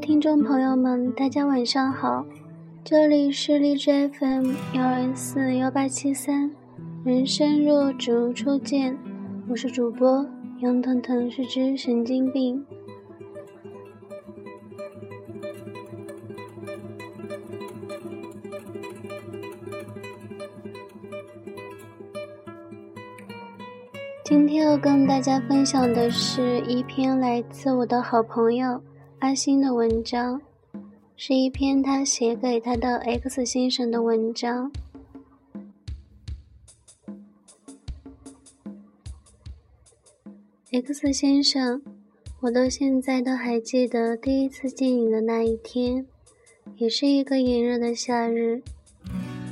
听众朋友们，大家晚上好，这里是荔枝 FM 幺二四幺八七三，人生若只如初见，我是主播杨腾腾，是只神经病。今天要跟大家分享的是一篇来自我的好朋友阿星的文章，是一篇他写给他的 X 先生的文章。X 先生，我到现在都还记得第一次见你的那一天，也是一个炎热的夏日，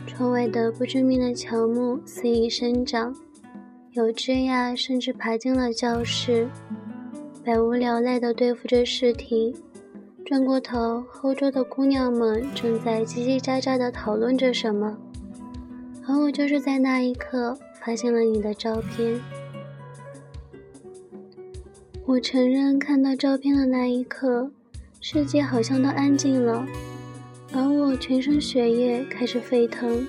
窗外的不知名的乔木肆意生长。有枝桠甚至爬进了教室，百无聊赖地对付着试题。转过头，后桌的姑娘们正在叽叽喳喳地讨论着什么，而我就是在那一刻发现了你的照片。我承认，看到照片的那一刻，世界好像都安静了，而我全身血液开始沸腾，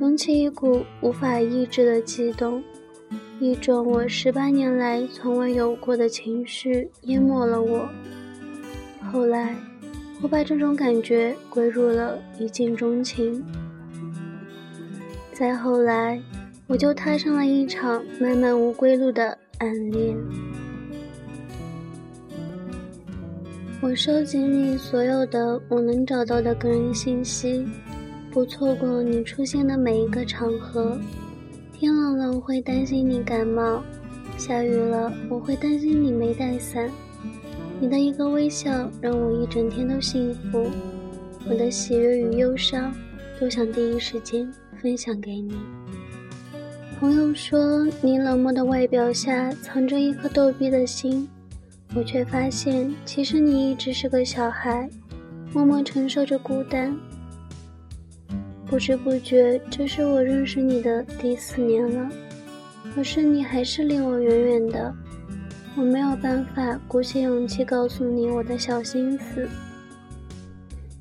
涌起一股无法抑制的激动。一种我十八年来从未有过的情绪淹没了我。后来，我把这种感觉归入了一见钟情。再后来，我就踏上了一场漫漫无归路的暗恋。我收集你所有的我能找到的个人信息，不错过你出现的每一个场合。天冷了，我会担心你感冒；下雨了，我会担心你没带伞。你的一个微笑让我一整天都幸福，我的喜悦与忧伤都想第一时间分享给你。朋友说你冷漠的外表下藏着一颗逗逼的心，我却发现其实你一直是个小孩，默默承受着孤单。不知不觉，这是我认识你的第四年了，可是你还是离我远远的。我没有办法鼓起勇气告诉你我的小心思，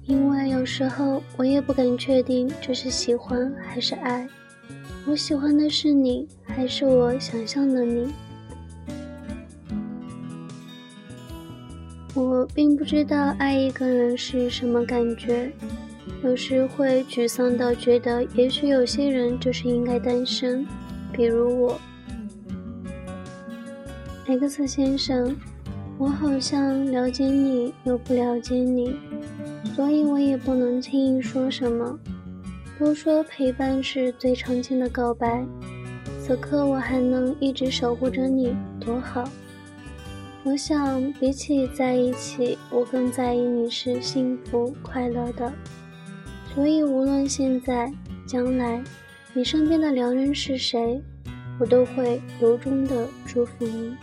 因为有时候我也不敢确定这是喜欢还是爱。我喜欢的是你，还是我想象的你？我并不知道爱一个人是什么感觉。有时会沮丧到觉得，也许有些人就是应该单身，比如我。X 先生，我好像了解你又不了解你，所以我也不能轻易说什么。都说陪伴是最长情的告白，此刻我还能一直守护着你，多好。我想，比起在一起，我更在意你是幸福快乐的。所以，无论现在、将来，你身边的良人是谁，我都会由衷的祝福你。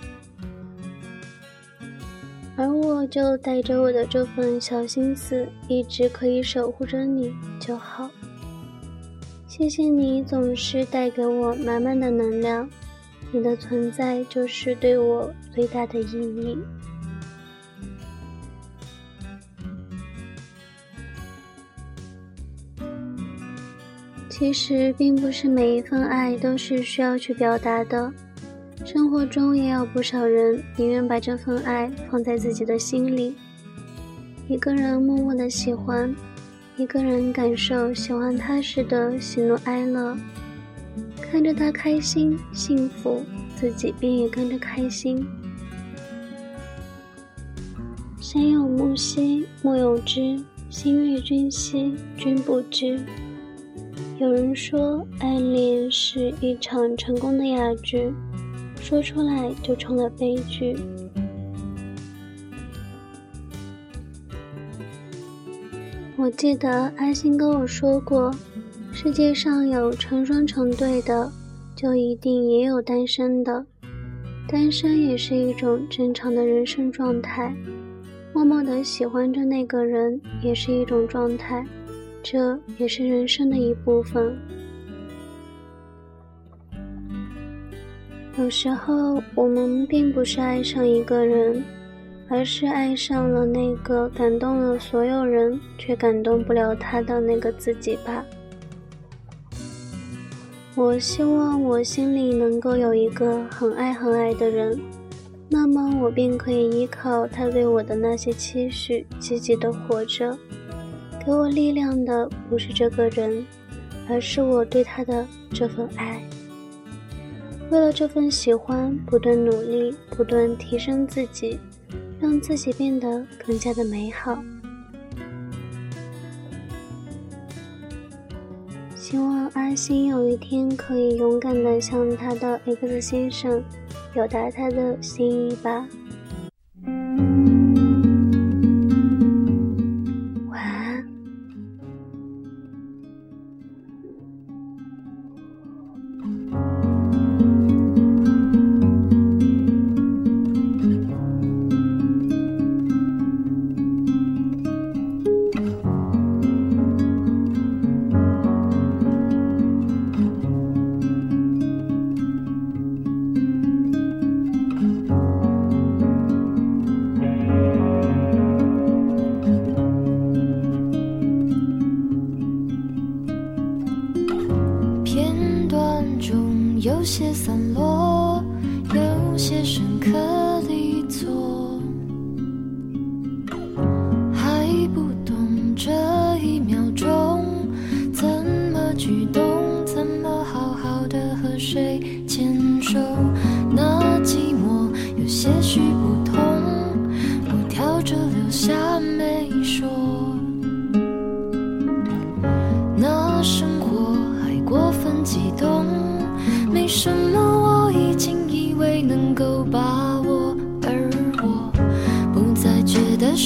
而我就带着我的这份小心思，一直可以守护着你就好。谢谢你总是带给我满满的能量，你的存在就是对我最大的意义。其实并不是每一份爱都是需要去表达的，生活中也有不少人宁愿把这份爱放在自己的心里，一个人默默的喜欢，一个人感受喜欢他时的喜怒哀乐，看着他开心幸福，自己便也跟着开心。山有木兮木有枝，心悦君兮君不知。有人说，暗恋是一场成功的哑剧，说出来就成了悲剧。我记得阿星跟我说过，世界上有成双成对的，就一定也有单身的。单身也是一种正常的人生状态，默默的喜欢着那个人，也是一种状态。这也是人生的一部分。有时候，我们并不是爱上一个人，而是爱上了那个感动了所有人却感动不了他的那个自己吧。我希望我心里能够有一个很爱很爱的人，那么我便可以依靠他对我的那些期许，积极的活着。给我力量的不是这个人，而是我对他的这份爱。为了这份喜欢，不断努力，不断提升自己，让自己变得更加的美好。希望阿星有一天可以勇敢的向他的 X 先生表达他的心意吧。些深刻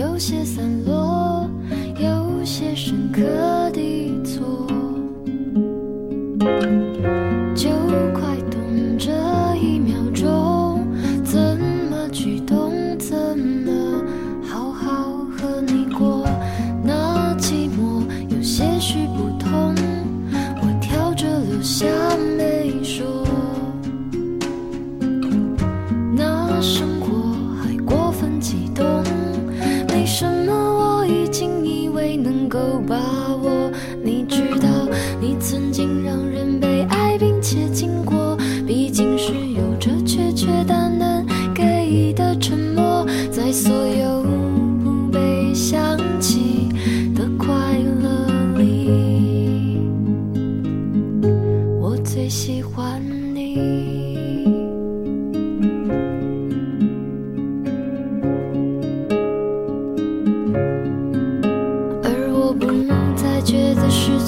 有些散落有些深刻的错。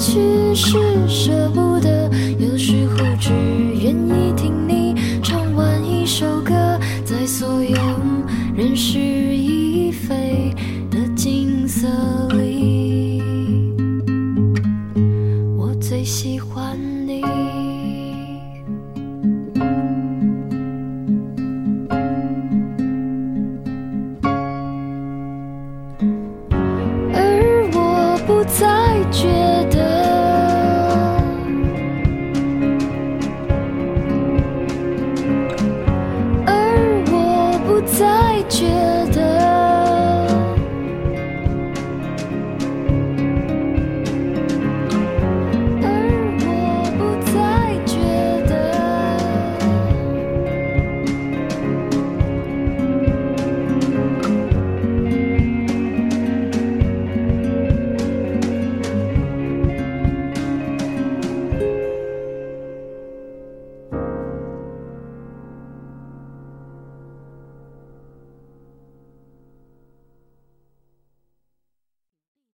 只是舍不得，有时候只愿意听你唱完一首歌，在所有人事已非的景色里。我最喜欢。绝